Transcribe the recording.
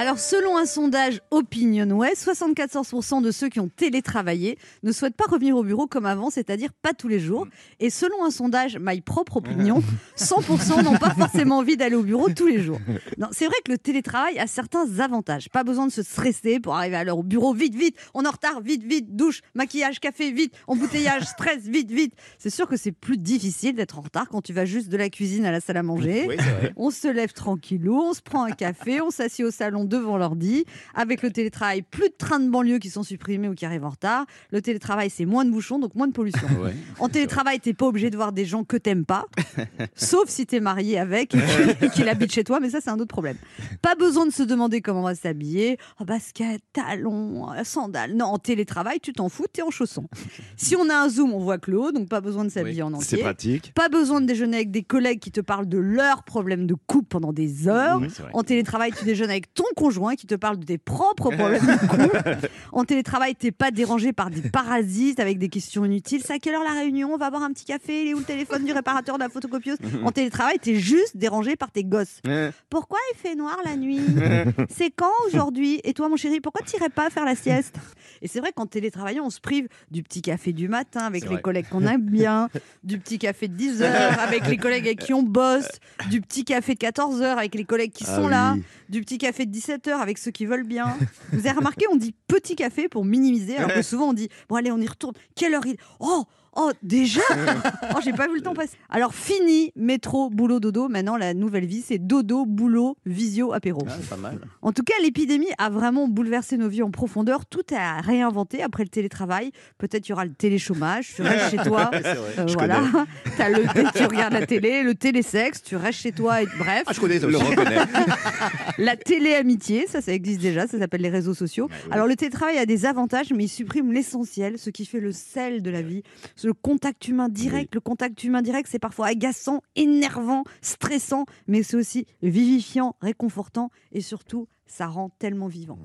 Alors, selon un sondage OpinionWay, 74% de ceux qui ont télétravaillé ne souhaitent pas revenir au bureau comme avant, c'est-à-dire pas tous les jours. Et selon un sondage My Propre Opinion, 100% n'ont pas forcément envie d'aller au bureau tous les jours. Non, c'est vrai que le télétravail a certains avantages. Pas besoin de se stresser pour arriver à l'heure au bureau. Vite, vite, on est en retard, vite, vite, douche, maquillage, café, vite, embouteillage, stress, vite, vite. C'est sûr que c'est plus difficile d'être en retard quand tu vas juste de la cuisine à la salle à manger. Oui. On se lève tranquillou, on se prend un café, on s'assied au salon devant l'ordi. Avec le télétravail, plus de trains de banlieue qui sont supprimés ou qui arrivent en retard. Le télétravail, c'est moins de bouchons, donc moins de pollution. Ouais. En télétravail, t'es pas obligé de voir des gens que t'aimes pas, sauf si t'es marié avec et qu'il habite chez toi, mais ça c'est un autre problème. Pas besoin de se demander comment on va s'habiller, oh, basket, talons, euh, sandales. Non, en télétravail, tu t'en fous, t'es en chaussons. Si on a un zoom, on voit que le haut, donc pas besoin de s'habiller en C'est entier. pratique. Pas besoin de déjeuner avec des collègues qui te parlent de leurs problèmes de couple pendant des heures. Oui, c'est. En télétravail, tu déjeunes avec ton conjoint qui te parle de tes propres problèmes de couple. En télétravail, t'es pas dérangé par des parasites avec des questions inutiles. C'est à quelle heure la réunion? On va boire un petit café. Il est où le téléphone du réparateur de la photocopieuse? En télétravail, t'es juste dérangé par tes gosses. Pourquoi il fait noir la nuit? C'est quand aujourd'hui? Et toi, mon chéri, pourquoi t'irais pas faire la sieste? Et c'est vrai qu'en télétravaillant, on se prive du petit café du matin avec les vrai. collègues qu'on aime bien, du petit café de 10 heures avec les collègues avec qui on bosse, du petit café de 14 heures avec les collègues qui Ah sont là, du petit café de 17 heures avec ceux qui veulent bien. Vous avez remarqué, on dit petit café pour minimiser, alors que souvent on dit bon allez, on y retourne. Quelle heure il Oh Oh, déjà Oh, j'ai pas vu le temps passer. Alors, fini, métro, boulot, dodo. Maintenant, la nouvelle vie, c'est dodo, boulot, visio, apéro. Ah, pas mal. En tout cas, l'épidémie a vraiment bouleversé nos vies en profondeur. Tout est à réinventer après le télétravail. Peut-être il y aura le téléchômage. Tu restes chez toi. Euh, voilà. T'as le, tu regardes la télé, le télésexe, tu restes chez toi. Et, bref, Ah, je connais Le reconnais. la télé-amitié, ça, ça existe déjà. Ça s'appelle les réseaux sociaux. Alors, le télétravail a des avantages, mais il supprime l'essentiel, ce qui fait le sel de la vie. Le contact humain direct. Le contact humain direct, c'est parfois agaçant, énervant, stressant, mais c'est aussi vivifiant, réconfortant et surtout, ça rend tellement vivant.